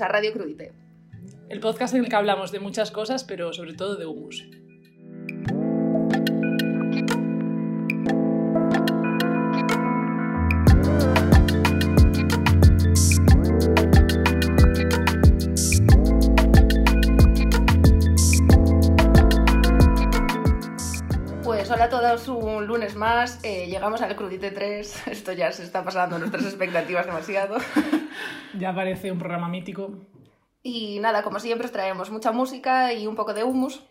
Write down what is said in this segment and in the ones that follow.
a Radio Crudite. El podcast en el que hablamos de muchas cosas, pero sobre todo de humus. A todos, un lunes más. eh, llegamos al Crudite 3. Esto ya se está pasando nuestras expectativas demasiado. Ya parece un programa mítico. Y nada, como siempre, os traemos mucha música y un poco de humus.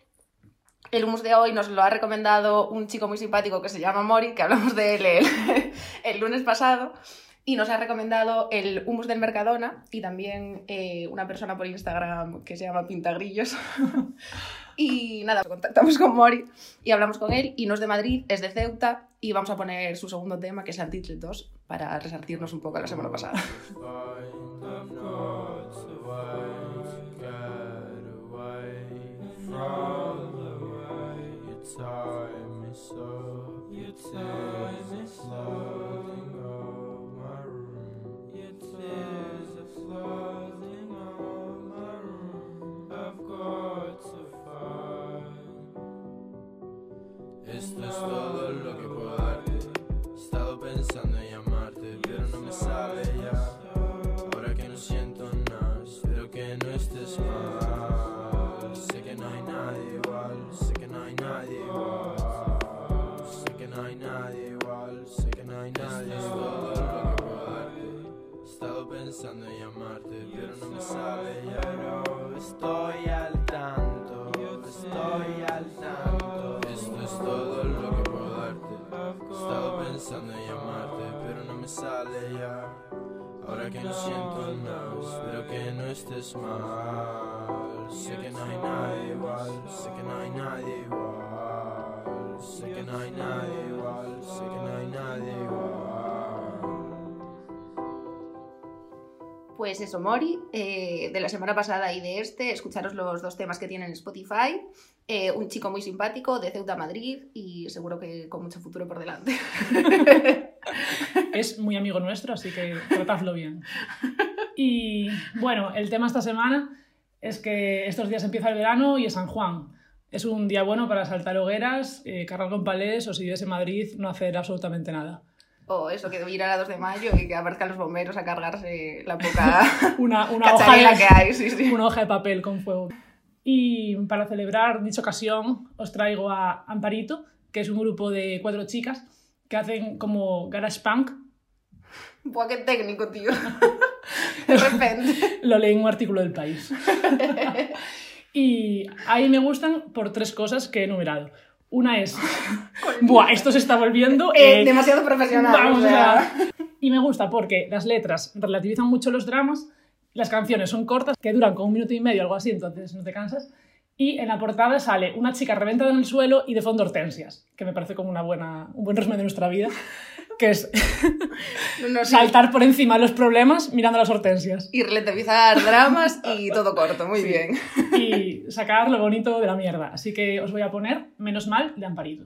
El humus de hoy nos lo ha recomendado un chico muy simpático que se llama Mori, que hablamos de él el, el lunes pasado. Y nos ha recomendado el humus del Mercadona y también eh, una persona por Instagram que se llama Pintagrillos. y nada, contactamos con Mori y hablamos con él. Y no es de Madrid, es de Ceuta. Y vamos a poner su segundo tema, que es Antitlet 2, para resartirnos un poco la semana pasada. en llamarte, pero no me sale ya. Ahora que no siento nada, espero que no estés mal. Sé que no hay nadie igual, sé que no hay nadie igual. Sé que no hay nadie igual, sé que no hay nadie igual. Pues eso, Mori, eh, de la semana pasada y de este, escucharos los dos temas que tienen en Spotify. Eh, un chico muy simpático de Ceuta Madrid y seguro que con mucho futuro por delante. Es muy amigo nuestro, así que tratadlo bien. Y bueno, el tema esta semana es que estos días empieza el verano y es San Juan. Es un día bueno para saltar hogueras, eh, cargar con palés o si vives en Madrid no hacer absolutamente nada. o eso, que ir a la 2 de mayo y que aparezcan los bomberos a cargarse la poca Una, una, hoja cacharela de, que hay. Sí, sí. una hoja de papel con fuego. Y para celebrar dicha ocasión os traigo a Amparito, que es un grupo de cuatro chicas que hacen como garage punk. Buah, qué técnico, tío. De repente. Lo leí en un artículo del país. y ahí me gustan por tres cosas que he enumerado. Una es, buah, esto se está volviendo... Eh, eh, demasiado profesional. vamos, o sea. sea, Y me gusta porque las letras relativizan mucho los dramas, las canciones son cortas, que duran como un minuto y medio, algo así, entonces no te cansas. Y en la portada sale una chica reventada en el suelo y de fondo hortensias, que me parece como una buena, un buen resumen de nuestra vida, que es No, no, sí. saltar por encima de los problemas mirando las hortensias Y relativizar dramas y todo corto, muy bien. y sacar lo bonito de la mierda. Así que os voy a poner Menos mal de Amparito.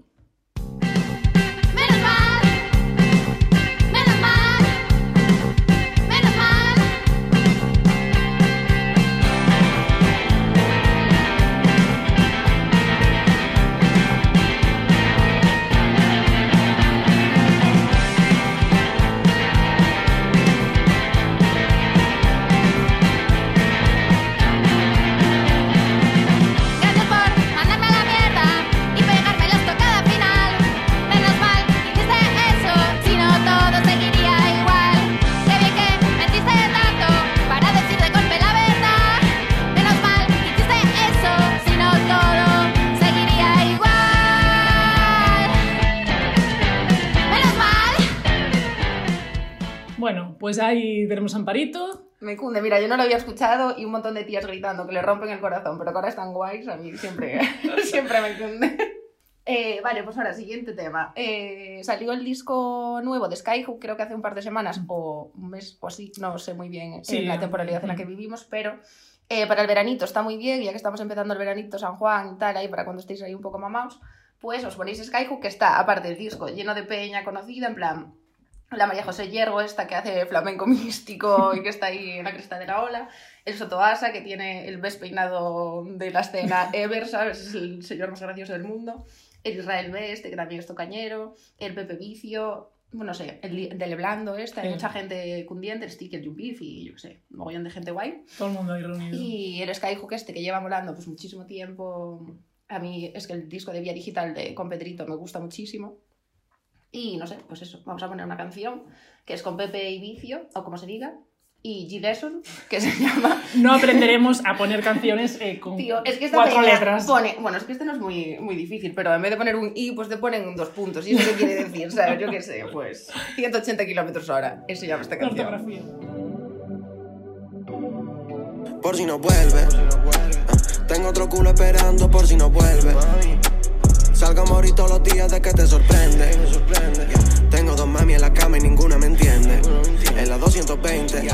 Pues ahí tenemos a Amparito. Me cunde, mira, yo no lo había escuchado y un montón de tías gritando que le rompen el corazón, pero que ahora están guays, a mí siempre, siempre me cunde. Eh, vale, pues ahora, siguiente tema. Eh, salió el disco nuevo de Skyhook, creo que hace un par de semanas o un mes o así, no sé muy bien Sí. en la temporalidad en la que vivimos, pero eh, para el veranito está muy bien, ya que estamos empezando el veranito San Juan y tal, ahí para cuando estéis ahí un poco mamados, pues os ponéis Skyhook, que está, aparte del disco, lleno de peña conocida, en plan, la María José Yergo, esta que hace flamenco místico y que está ahí en la cresta de la ola, el Sotoasa, que tiene el best peinado de la escena ever, ¿sabes? Es el señor más gracioso del mundo, el Israel B, este que también es tocañero, el Pepe Vicio, bueno, no sé, el de Leblando, este, hay mucha gente cundiente, el Stick, el Jumpif y yo qué sé, un mogollón de gente guay. Todo el mundo ahí reunido. Y el Skyhook este que lleva molando pues muchísimo tiempo. A mí es que el disco de Vía Digital de con Pedrito me gusta muchísimo. Y no sé, pues eso, vamos a poner una canción que es con Pepe y Vicio, o como se diga, y G. Lesson, que se llama... No aprenderemos a poner canciones eh, con Tío, es que esta cuatro letras. pone... Bueno, es que este no es muy, muy difícil, pero en vez de poner un I, pues te ponen dos puntos. ¿Y eso qué quiere decir? ¿Sabes? Yo qué sé, pues 180 kilómetros hora. Eso llama esta canción. Ortografía. por si no vuelve. Ah, Tengo otro culo esperando por si no vuelve. Salgo a morir todos los días de que te sorprende. Yeah. Tengo dos mami en la cama y ninguna me entiende. En la 220.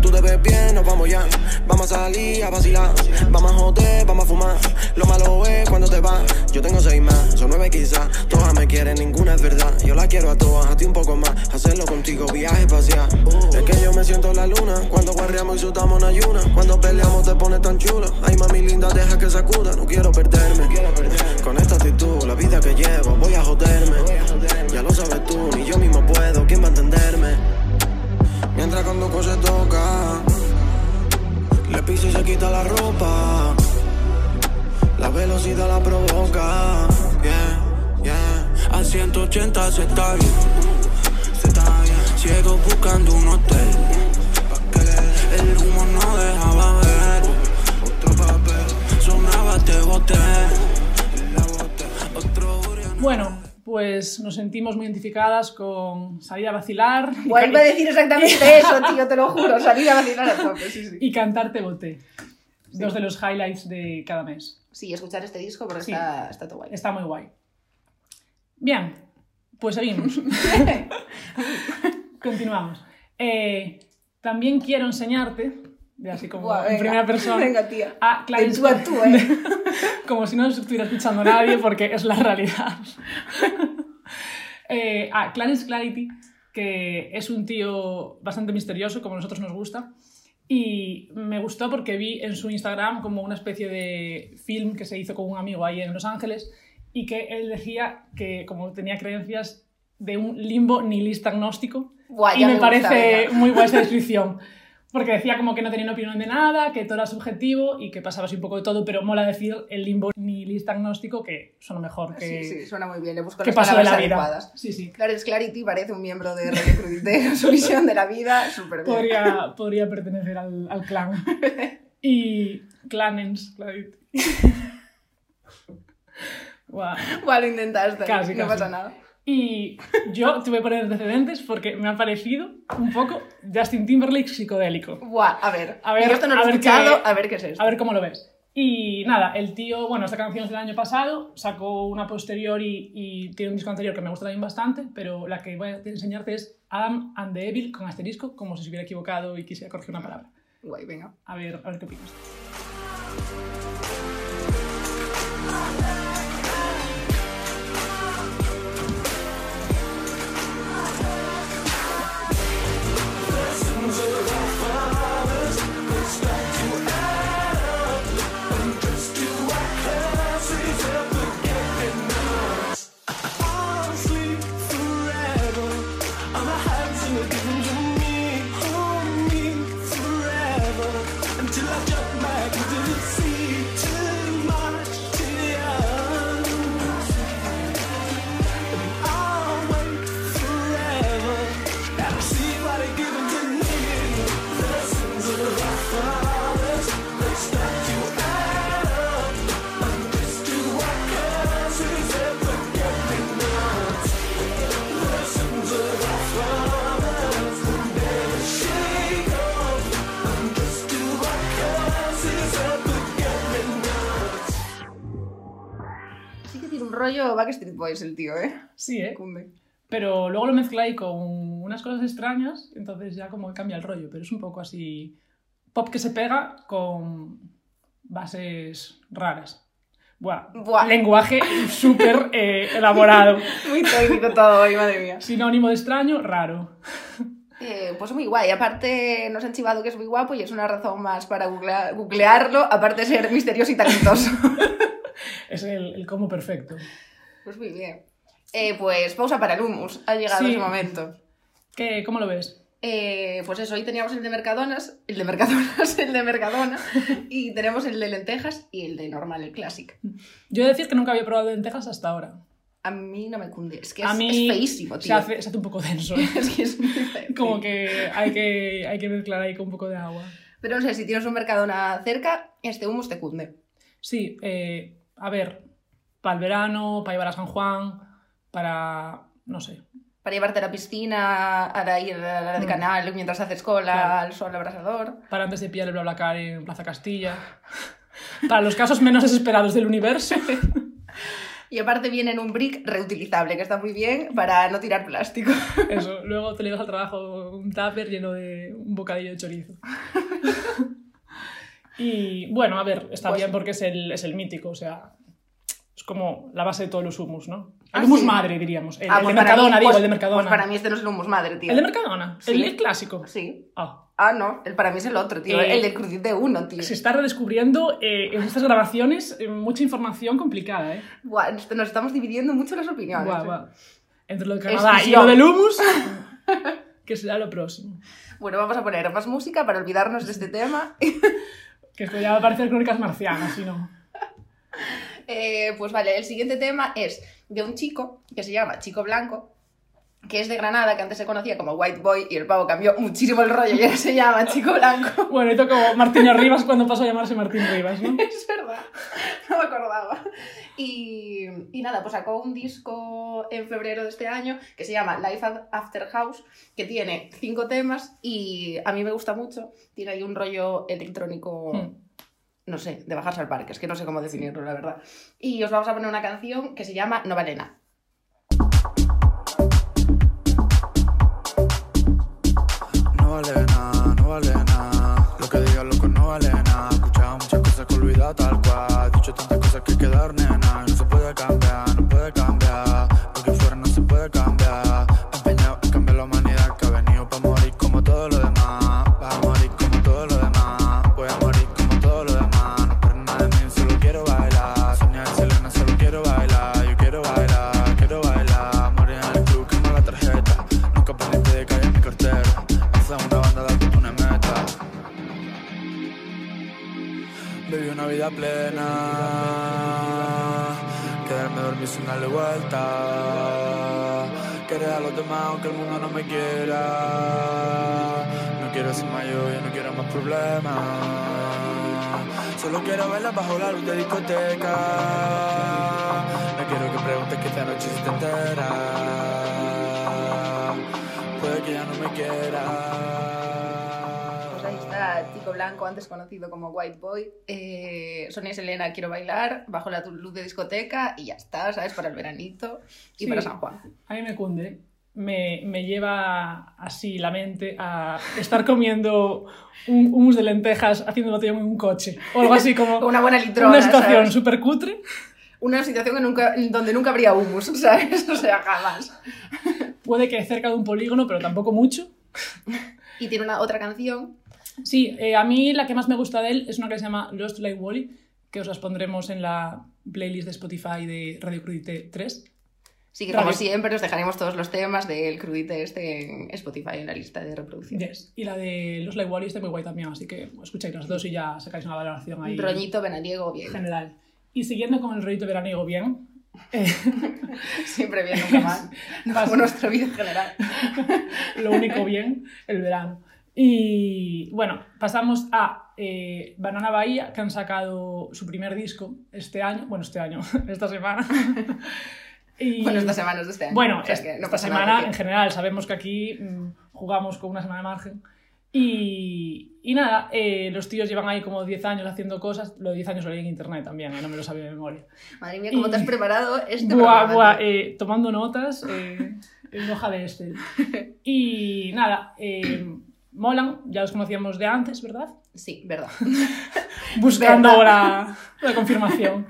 Tú te ves bien, nos vamos ya. Vamos a salir a vacilar. Vamos a joder, vamos a fumar. Lo malo es cuando te vas. Yo tengo seis más, son nueve quizás. Todas me quieren, ninguna es verdad. Yo la quiero a todas, a ti un poco más. Hacerlo contigo, viaje espacial. Es que yo me siento en la luna. Cuando guarreamos y sudamos en ayuna. Cuando peleamos te pones tan chulo. Ay, mami linda, deja que sacuda. No quiero perderme. Con esta actitud, la vida que llevo, voy a joderme. Ya lo sabes tú, ni yo mismo puedo. ¿Quién va a entenderme? Mientras cuando se toca, le piso y se quita la ropa. La velocidad la provoca. Yeah, yeah. A 180 se está bien. Se está bien. Ciego buscando un hotel. El humo no dejaba ver. Otro papel. Sonaba, te boté. La boté. Bueno, pues nos sentimos muy identificadas con salir a vacilar y, Vuelve a decir exactamente eso, tío, te lo juro. Salí a vacilar a tope, sí, sí. y cantarte boté. Dos de los highlights de cada mes. Sí, escuchar este disco porque Sí. está, está todo guay. Está muy guay. Bien, pues seguimos. Continuamos. Eh, también quiero enseñarte, de así como Buah, en venga, primera persona, venga, tía. a Clarence tú a tú, ¿eh? como si no nos estuviera escuchando nadie porque es la realidad. Eh, a Clarence Clarity, que es un tío bastante misterioso, como a nosotros nos gusta. Y me gustó porque vi en su Instagram como una especie de film que se hizo con un amigo ahí en Los Ángeles y que él decía que como tenía creencias de un limbo nihilista agnóstico Guay, y me, me parece muy buena esa descripción. Porque decía como que no tenía opinión de nada, que todo era subjetivo y que pasaba así un poco de todo, pero mola decir el limbo nihilista agnóstico que suena mejor que, Sí, sí, suena muy bien. Le busco las la palabras vida. adecuadas. Sí, sí. Clarence Clarity parece un miembro de Crudité. Su visión de la vida, súper bien. Podría, podría pertenecer al, al clan. Y Clanens, Clarity. Guau. Igual lo intentaste. Casi, no casi. pasa nada. Y yo te voy a poner antecedentes porque me ha parecido un poco Justin Timberlake psicodélico. Buah, a ver. A ver, esto no lo a he ver qué- a ver qué es esto. A ver cómo lo ves. Y nada, el tío, bueno, esta canción es del año pasado, sacó una posterior y, y tiene un disco anterior que me gusta también bastante, pero la que voy a enseñarte es Adam and the Evil con asterisco, como si se hubiera equivocado y quisiera corregir una palabra. Guay, venga. A ver, a ver qué opinas. Rollo Backstreet Boys el tío, ¿eh? Sí, ¿eh? Cunde. Pero luego lo mezcla ahí con unas cosas extrañas, entonces ya como cambia el rollo, pero es un poco así pop que se pega con bases raras. Buah, Buah. lenguaje súper eh, elaborado. Muy técnico todo hoy, madre mía. Sinónimo de extraño, raro. Eh, pues muy guay. Aparte, nos han chivado que es muy guapo y es una razón más para googlea- googlearlo, aparte de ser misterioso y talentoso. Es el, el combo perfecto. pues muy bien. Eh, pues pausa para el humus. Ha llegado Sí. ese momento. ¿Qué, ¿Cómo lo ves? Eh, pues eso, hoy teníamos el de Mercadonas, el de Mercadonas, el de Mercadona, y tenemos el de lentejas y el de normal, el clásico. Yo he de decir que nunca había probado lentejas hasta ahora. A mí no me cunde, es que es, A mí es feísimo, Se tío. hace, se hace un poco denso. Es que es muy feo. Como que hay, que hay que mezclar ahí con un poco de agua. Pero no sé, si tienes un Mercadona cerca, este humus te cunde. Sí, eh, a ver, para el verano, para llevar a San Juan, para, no sé, Para llevarte a la piscina, a ir a la de Mm. canal mientras haces cola Claro. al sol abrasador. para antes de pillar el BlaBlaCar en Plaza Castilla, para los casos menos desesperados del universo. Y aparte viene en un brick reutilizable, que está muy bien para no tirar plástico. Eso, luego te llevas al trabajo un tupper lleno de un bocadillo de chorizo. Y bueno, a ver, está Pues- bien porque es el, es el mítico, o sea, es como la base de todos los humus, ¿no? Ah, El humus sí. madre, diríamos. El, Ah, el pues de para Mercadona, mí- digo, pues- el de Mercadona. Pues para mí este no es el humus madre, tío. ¿El de Mercadona? Sí. ¿El, el clásico? Sí. Ah. Ah, no, el para mí es el otro, tío. Eh, el del crudit de uno, tío. Se está redescubriendo eh, en estas grabaciones eh, mucha información complicada, ¿eh? Buah, nos estamos dividiendo mucho las opiniones. Guau, eh. guau. Entre lo de Canadá y lo del humus, que será lo próximo. Bueno, vamos a poner más música para olvidarnos de este tema. Que esto ya va a parecer crónicas marcianas, si no. Eh, pues vale, el siguiente tema es de un chico que se llama Chico Blanco, que es de Granada, que antes se conocía como White Boy y el pavo cambió muchísimo el rollo y ahora se llama Chico Blanco. Bueno, esto como Martín Rivas cuando pasó a llamarse Martín Rivas, ¿no? Es verdad, no me acordaba. Y, y nada, pues sacó un disco en febrero de este año que se llama Life After House, que tiene cinco temas y a mí me gusta mucho. Tiene ahí un rollo electrónico, Hmm. no sé, de bajarse al parque, es que no sé cómo definirlo, la verdad. Y os vamos a poner una canción que se llama No vale vale nada, no vale nada. Lo que diga loco no vale nada. Escuchado muchas cosas que olvidado tal cual. Dicho tantas cosas que quedar nena. Problemas. Solo quiero verla bajo la luz de discoteca. No quiero que preguntes que esta noche si te entera. Puede que ya no me quiera. Pues ahí está Chico Blanco, antes conocido como White Boy. Eh, Sonia y Selena, quiero bailar, bajo la luz de discoteca y ya está, ¿sabes? Para el veranito y Sí. para San Juan. A mí me cunde. Me, me lleva así la mente a estar comiendo un humus de lentejas haciendo botellón en un coche. O algo así como Una buena litrona, una situación súper cutre. Una situación en nunca- donde nunca habría humus, ¿sabes? O sea, jamás. Puede que cerca de un polígono, pero tampoco mucho. Y tiene una otra canción. Sí, eh, a mí la que más me gusta de él es una que se llama Lost Like Wally, que os las pondremos en la playlist de Spotify de Radio Crudite 3. Sí, que como siempre os dejaremos todos los temas del crudite este en Spotify en la lista de reproducción. Yes. Y la de Like Wally está muy guay también, así que escucháis las dos y ya sacáis una valoración ahí Un roñito venaniego bien. general. Y siguiendo con el rollito veraniego bien, eh, Siempre bien, nunca mal. No como nuestra vida en general. lo único bien, el verano. Y bueno, pasamos a eh, Banana Bahía, que han sacado su primer disco este año, bueno, este año, esta semana. Y- Bueno, estas semanas de este año. Bueno, O sea es- que no esta nada, semana en general sabemos que aquí mm, jugamos con una semana de margen. Y, y nada, eh, los tíos llevan ahí como 10 años haciendo cosas. Lo de 10 años lo leí en internet también, eh, no me lo sabía de memoria. Madre mía, ¿cómo Y- te has preparado este Buah, buah, eh, tomando notas eh, en hoja de este. Y nada, eh, molan, ya los conocíamos de antes, ¿verdad? Sí, verdad. Buscando Verdad. la, la confirmación.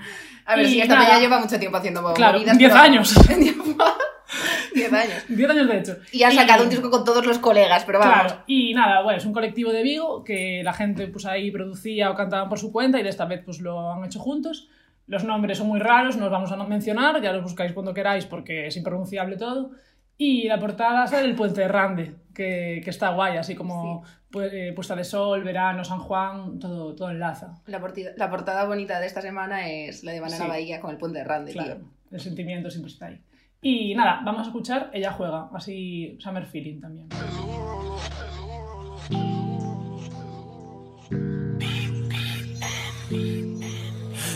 A ver, Y si esta nada. peña lleva mucho tiempo haciendo Claro, movidas, 10 pero- años. 10 años. 10 años de hecho. Y han sacado un disco con todos los colegas, pero vamos. Claro, y nada, bueno, es un colectivo de Vigo que la gente pues ahí producía o cantaban por su cuenta y de esta vez pues lo han hecho juntos. Los nombres son muy raros, no os vamos a mencionar, ya los buscáis cuando queráis porque es impronunciable todo. Y la portada sale el Puente de Rande, que, que está guay, así como pu- eh, puesta de sol, verano, San Juan, todo, todo enlaza. La, portida- la portada bonita de esta semana es la de Banana Sí. Bahía con el puente de Rande, Claro, tío. el sentimiento siempre está ahí. Y nada, vamos a escuchar Ella juega, así Summer Feeling también.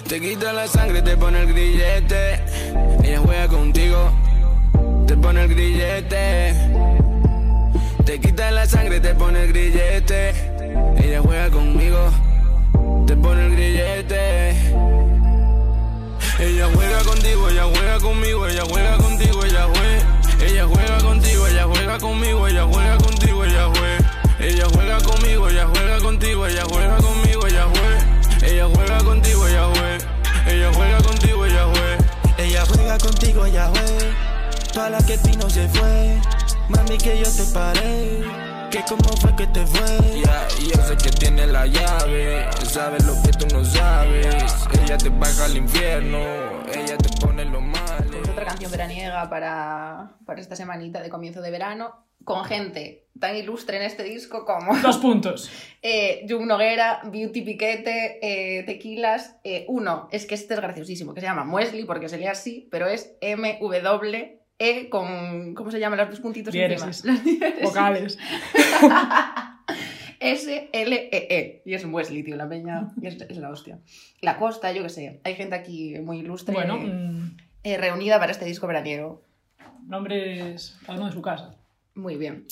Te quita la sangre, te pone el grillete. Ella juega contigo, te pone el grillete. Te quita la sangre, te pone el grillete. Ella juega conmigo, te pone el grillete. Ella juega contigo, ella juega conmigo, ella juega contigo, ella juega. Ella juega contigo, ella juega conmigo, ella juega contigo, ella juega. Ella juega conmigo, ella juega contigo, ella juega conmigo, ella juega. Ella juega contigo, ella juega. Ella juega contigo, ella juega. Ella juega contigo, ella juega. Toda la que se fue. Mami, que yo te paré. Que cómo fue que te fue. Ya, y yo sé que tiene la llave. Sabes lo que tú no sabes. Ella te baja al infierno. Ella te pone los males. Es otra canción veraniega para, para esta semanita de comienzo de verano, con gente tan ilustre en este disco como Dos puntos. eh, Jung Noguera, Beauty Piquete, eh, Tequilas. eh, uno, es que este es graciosísimo, que se llama Muesli, porque se lee así, pero es M-W-E con... ¿Cómo se llaman los dos puntitos Diéresis. encima? Las diéresis. Vocales. S-L-E-E. Y es Wesley, tío, la peña. Es, es la hostia. La costa, yo qué sé. Hay gente aquí muy ilustre Bueno, eh, mm, eh, reunida para este disco veraniego. nombres cada uno de su casa. Muy bien.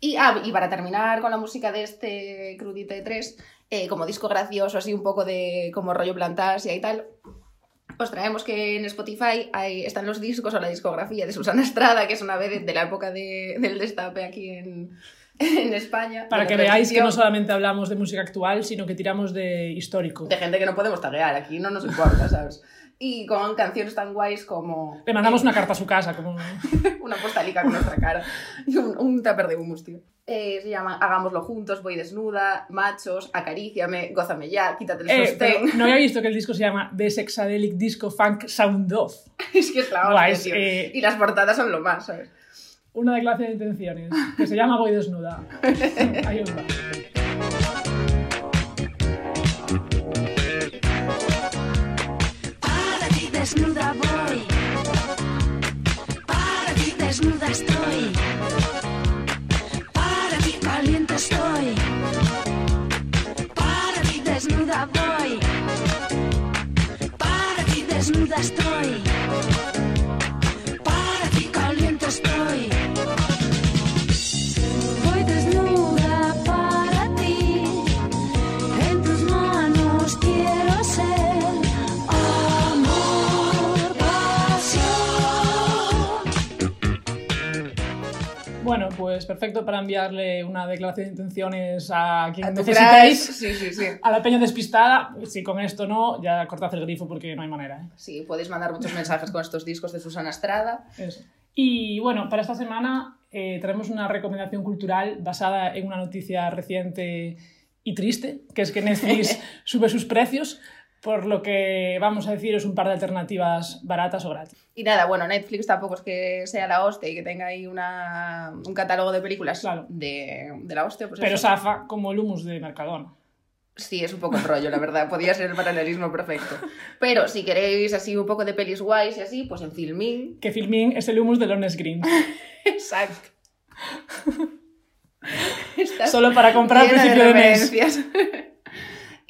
Y, ah, y para terminar con la música de este Crudite de 3, como disco gracioso, así un poco de como rollo plantasia y tal, os traemos que en Spotify hay, están los discos o la discografía de Susana Estrada, que es una vez de la época de- del destape aquí en, en España. Para que veáis que no solamente hablamos de música actual, sino que tiramos de histórico. De gente que no podemos taguear, aquí no nos importa, ¿sabes? Y con canciones tan guays como Le mandamos una carta a su casa, como... una postalica con nuestra cara y un, un tupper de humus, tío. Eh, se llama Hagámoslo juntos, voy desnuda, machos, acaríciame, gózame ya, quítate el Eh, sostén. no había visto que el disco se llama The Sexadelic Disco Funk Sound Off. es que es la Guays, tío. eh. Y las portadas son lo más, ¿sabes? Una declaración de intenciones que se llama Voy desnuda. Ahí os va. Para ti desnuda voy. Para ti desnuda estoy. Para ti caliente estoy. Para ti desnuda voy. Para ti desnuda estoy. Pues perfecto para enviarle una declaración de intenciones a quien A crush, Sí, sí, sí. A la peña despistada, si con esto no, ya cortad el grifo porque no hay manera. ¿eh? Sí, podéis mandar muchos mensajes con estos discos de Susana Estrada. Eso. Y bueno, para esta semana eh, traemos una recomendación cultural basada en una noticia reciente y triste, que es que Netflix sube sus precios, por lo que vamos a decir es un par de alternativas baratas o gratis. Y nada, bueno, Netflix tampoco es que sea la hostia y que tenga ahí una, un catálogo de películas Claro. de, de la hostia. Pues Pero eso. Safa como el humus de Mercadona. Sí, es un poco el rollo, la verdad. Podría ser el paralelismo perfecto. Pero si queréis así un poco de pelis guays y así, pues en Filmin. Que Filmin es el humus de Lones Green. Exacto. Solo para comprar al principio de mes.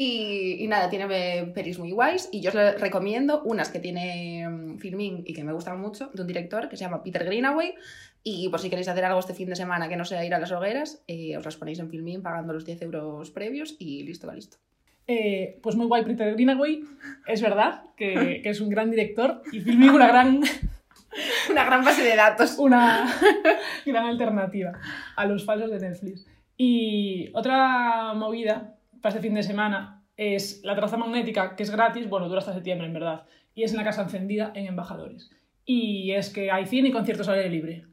Y, y nada, tiene pelis muy guays y yo os les recomiendo unas que tiene mm, Filmin y que me gustan mucho, de un director que se llama Peter Greenaway y por si queréis hacer algo este fin de semana que no sea ir a las hogueras, eh, os las ponéis en Filmin pagando los 10 euros previos y listo, va listo. Eh, pues muy guay Peter Greenaway, es verdad que, que es un gran director y Filmin una gran, Una gran base de datos. una gran alternativa a los falsos de Netflix. Y otra movida para este fin de semana es la traza magnética, que es gratis, bueno, dura hasta septiembre en verdad, y es en la Casa Encendida en Embajadores. Y es que hay cine y conciertos al aire libre.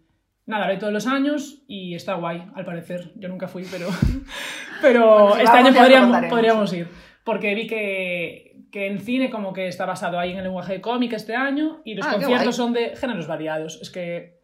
Nada, lo hay todos los años y está guay, al parecer. Yo nunca fui, pero, pero Bueno, si este año podríamos, podríamos ir. Porque vi que, que el cine como que está basado ahí en el lenguaje de cómic este año y los Ah, conciertos son de géneros variados. Es que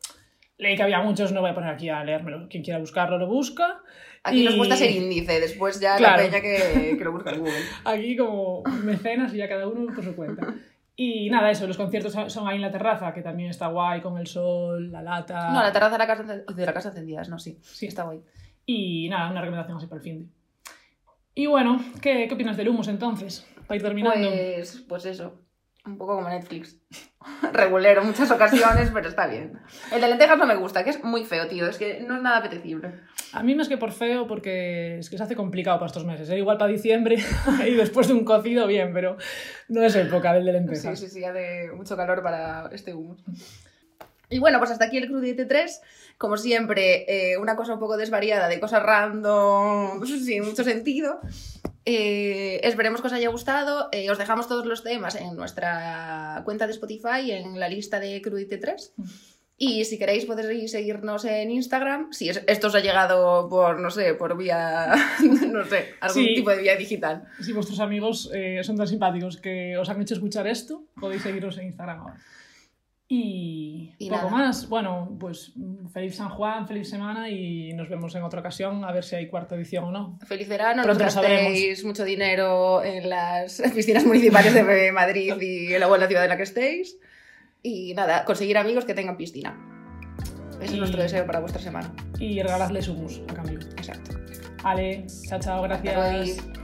leí que había muchos, no voy a poner aquí a leérmelo. Quien quiera buscarlo lo busca. Aquí nos Y- gusta ser índice, después ya Claro. la peña que, que lo busca en Google. Aquí como mecenas y ya cada uno por su cuenta. Y nada, eso, los conciertos son ahí en la terraza, que también está guay, con el sol, la lata. No, la terraza de la casa, de la casa encendidas, no, sí. Sí. está guay. Y nada, una recomendación así para el fin de. Y bueno, ¿qué, qué opinas del humus entonces? Para ir terminando. Pues, pues eso, un poco como Netflix. Regulero en muchas ocasiones, pero está bien. El de lentejas no me gusta, que es muy feo, tío. Es que no es nada apetecible. A mí más que por feo, porque es que se hace complicado para estos meses. Era igual para diciembre y después de un cocido, bien, pero no es época del de Sí, lentejas. sí, sí, hace mucho calor para este humus. Y bueno, pues hasta aquí el Crudite 3. Como siempre, eh, una cosa un poco desvariada de cosas random, sin mucho sentido. Eh, esperemos que os haya gustado. Eh, os dejamos todos los temas en nuestra cuenta de Spotify, en la lista de Crudite 3. Y si queréis podéis seguirnos en Instagram. Si es- esto os ha llegado por, no sé, por vía, no sé, algún Sí. tipo de vía digital. Si vuestros amigos eh, son tan simpáticos que os han hecho escuchar esto, podéis seguiros en Instagram ahora. Y, Y poco nada. más. Bueno, pues feliz San Juan, feliz semana y nos vemos en otra ocasión a ver si hay cuarta edición o no. Feliz verano, no Pronto lo gastéis mucho dinero en las piscinas municipales de Madrid y en la buena ciudad en la que estéis. Y nada, conseguir amigos que tengan piscina. Ese Y- es nuestro deseo para vuestra semana. Y regaladles humus a cambio. Exacto. Vale, chao, chao, gracias.